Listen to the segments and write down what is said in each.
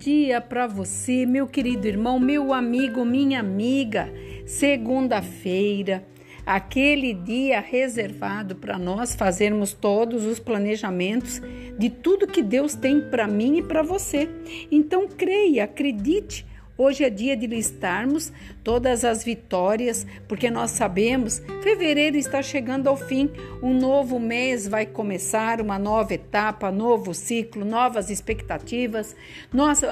dia para você, meu querido irmão, meu amigo, minha amiga. Segunda-feira, aquele dia reservado para nós fazermos todos os planejamentos de tudo que Deus tem para mim e para você. Então creia, acredite Hoje é dia de listarmos todas as vitórias, porque nós sabemos, fevereiro está chegando ao fim, um novo mês vai começar, uma nova etapa, novo ciclo, novas expectativas,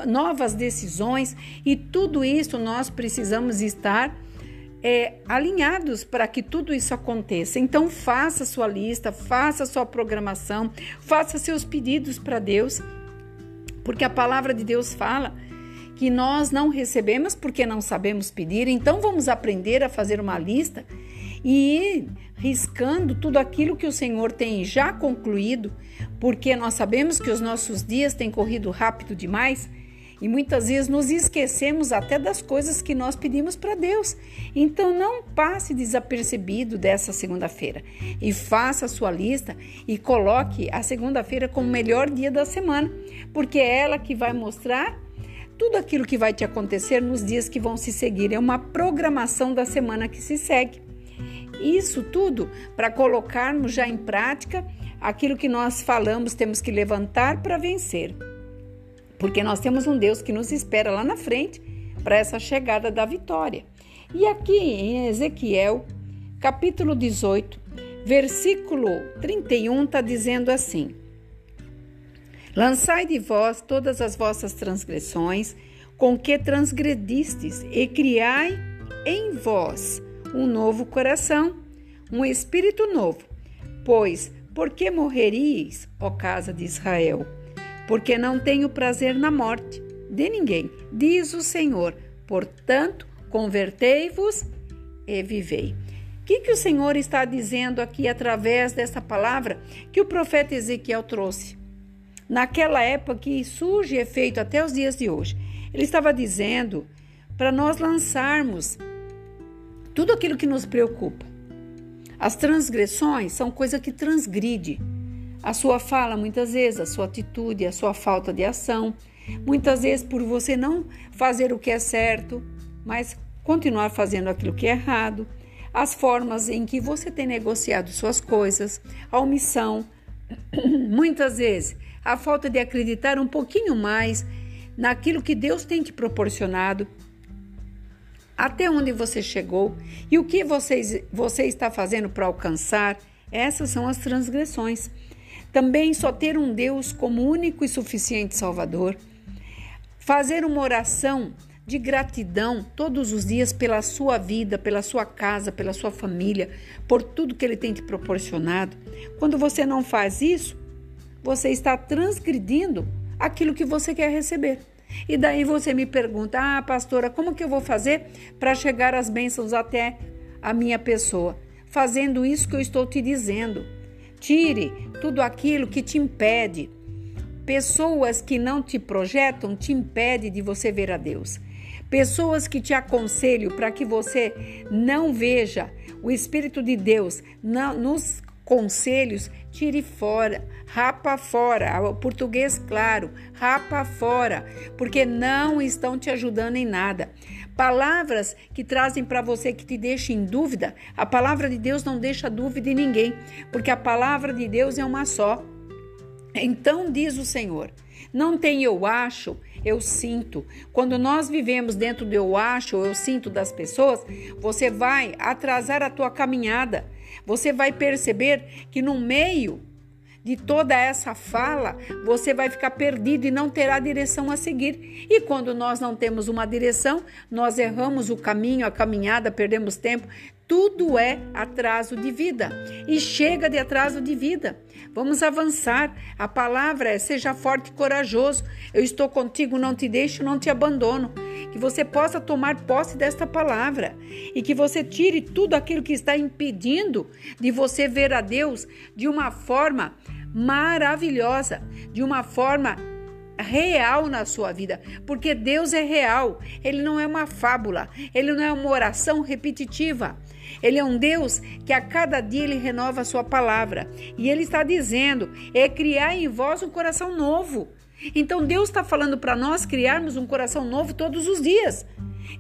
novas decisões e tudo isso nós precisamos estar é, alinhados para que tudo isso aconteça. Então, faça sua lista, faça sua programação, faça seus pedidos para Deus, porque a palavra de Deus fala que nós não recebemos porque não sabemos pedir. Então vamos aprender a fazer uma lista e ir riscando tudo aquilo que o Senhor tem já concluído, porque nós sabemos que os nossos dias têm corrido rápido demais e muitas vezes nos esquecemos até das coisas que nós pedimos para Deus. Então não passe desapercebido dessa segunda-feira e faça a sua lista e coloque a segunda-feira como o melhor dia da semana, porque é ela que vai mostrar tudo aquilo que vai te acontecer nos dias que vão se seguir. É uma programação da semana que se segue. Isso tudo para colocarmos já em prática aquilo que nós falamos, temos que levantar para vencer. Porque nós temos um Deus que nos espera lá na frente para essa chegada da vitória. E aqui em Ezequiel, capítulo 18, versículo 31, está dizendo assim: Lançai de vós todas as vossas transgressões, com que transgredistes, e criai em vós um novo coração, um espírito novo. Pois, por que morreríeis, ó casa de Israel? Porque não tenho prazer na morte de ninguém, diz o Senhor. Portanto, convertei-vos e vivei. O que, que o Senhor está dizendo aqui através dessa palavra que o profeta Ezequiel trouxe? Naquela época que surge efeito até os dias de hoje. Ele estava dizendo para nós lançarmos tudo aquilo que nos preocupa. As transgressões são coisa que transgride a sua fala, muitas vezes, a sua atitude, a sua falta de ação. Muitas vezes por você não fazer o que é certo, mas continuar fazendo aquilo que é errado. As formas em que você tem negociado suas coisas, a omissão. Muitas vezes a falta de acreditar um pouquinho mais naquilo que Deus tem te proporcionado, até onde você chegou e o que você, você está fazendo para alcançar. Essas são as transgressões. Também só ter um Deus como único e suficiente Salvador. Fazer uma oração de gratidão todos os dias pela sua vida, pela sua casa, pela sua família, por tudo que Ele tem te proporcionado. Quando você não faz isso, você está transgredindo aquilo que você quer receber. E daí você me pergunta: "Ah, pastora, como que eu vou fazer para chegar às bênçãos até a minha pessoa?" Fazendo isso que eu estou te dizendo. Tire tudo aquilo que te impede. Pessoas que não te projetam te impedem de você ver a Deus. Pessoas que te aconselham para que você não veja o Espírito de Deus nos conselhos, tire fora, rapa fora, o português claro, rapa fora, porque não estão te ajudando em nada. Palavras que trazem para você que te deixam em dúvida, a palavra de Deus não deixa dúvida em ninguém, porque a palavra de Deus é uma só. Então diz o Senhor: não tem eu acho, eu sinto. Quando nós vivemos dentro do eu acho, eu sinto das pessoas, você vai atrasar a tua caminhada. Você vai perceber que no meio de toda essa fala, você vai ficar perdido e não terá direção a seguir. E quando nós não temos uma direção, nós erramos o caminho, a caminhada, perdemos tempo. Tudo é atraso de vida e chega de atraso de vida. Vamos avançar. A palavra é: seja forte e corajoso. Eu estou contigo, não te deixo, não te abandono. Que você possa tomar posse desta palavra e que você tire tudo aquilo que está impedindo de você ver a Deus de uma forma maravilhosa, de uma forma real na sua vida, porque Deus é real, ele não é uma fábula, ele não é uma oração repetitiva. Ele é um Deus que a cada dia ele renova a sua palavra. E ele está dizendo: é criar em vós um coração novo. Então Deus está falando para nós criarmos um coração novo todos os dias.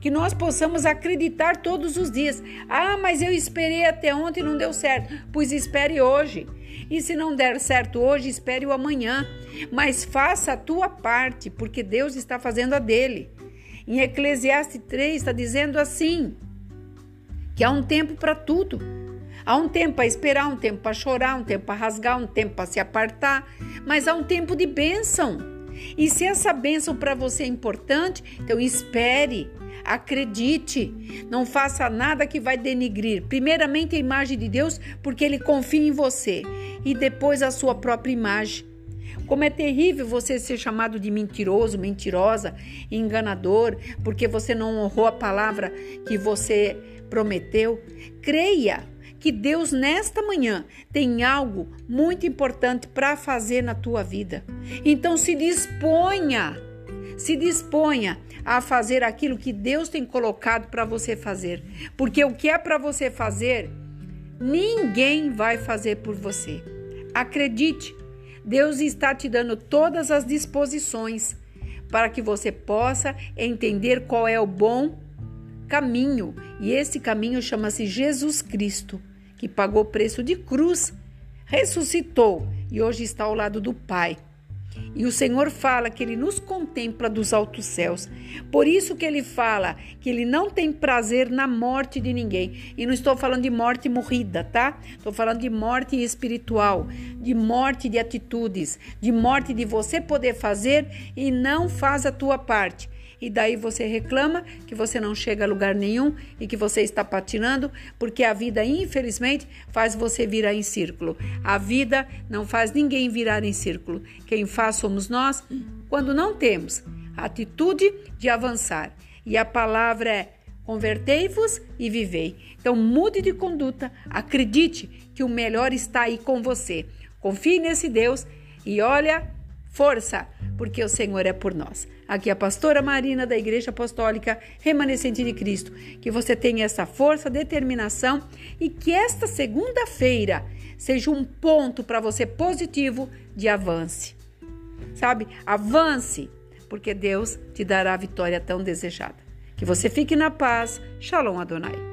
Que nós possamos acreditar todos os dias. Ah, mas eu esperei até ontem e não deu certo. Pois espere hoje. E se não der certo hoje, espere o amanhã. Mas faça a tua parte, porque Deus está fazendo a dele. Em Eclesiastes 3 está dizendo assim: que há um tempo para tudo. Há um tempo para esperar, um tempo para chorar, um tempo para rasgar, um tempo para se apartar, mas há um tempo de bênção. E se essa bênção para você é importante, então espere, acredite, não faça nada que vai denigrir. Primeiramente a imagem de Deus, porque ele confia em você, e depois a sua própria imagem. Como é terrível você ser chamado de mentiroso, mentirosa, enganador, porque você não honrou a palavra que você prometeu. Creia que Deus nesta manhã tem algo muito importante para fazer na tua vida. Então se disponha, se disponha a fazer aquilo que Deus tem colocado para você fazer, porque o que é para você fazer, ninguém vai fazer por você. Acredite, Deus está te dando todas as disposições para que você possa entender qual é o bom caminho, e esse caminho chama-se Jesus Cristo que pagou preço de cruz, ressuscitou e hoje está ao lado do Pai. E o Senhor fala que ele nos contempla dos altos céus. Por isso que ele fala que ele não tem prazer na morte de ninguém. E não estou falando de morte morrida, tá? Estou falando de morte espiritual, de morte de atitudes, de morte de você poder fazer e não faz a tua parte e daí você reclama que você não chega a lugar nenhum e que você está patinando, porque a vida, infelizmente, faz você virar em círculo. A vida não faz ninguém virar em círculo. Quem faz somos nós quando não temos a atitude de avançar. E a palavra é convertei-vos e vivei. Então mude de conduta, acredite que o melhor está aí com você. Confie nesse Deus e olha, força! porque o Senhor é por nós. Aqui a pastora Marina da Igreja Apostólica Remanescente de Cristo. Que você tenha essa força, determinação e que esta segunda-feira seja um ponto para você positivo de avance. Sabe? Avance, porque Deus te dará a vitória tão desejada. Que você fique na paz. Shalom Adonai.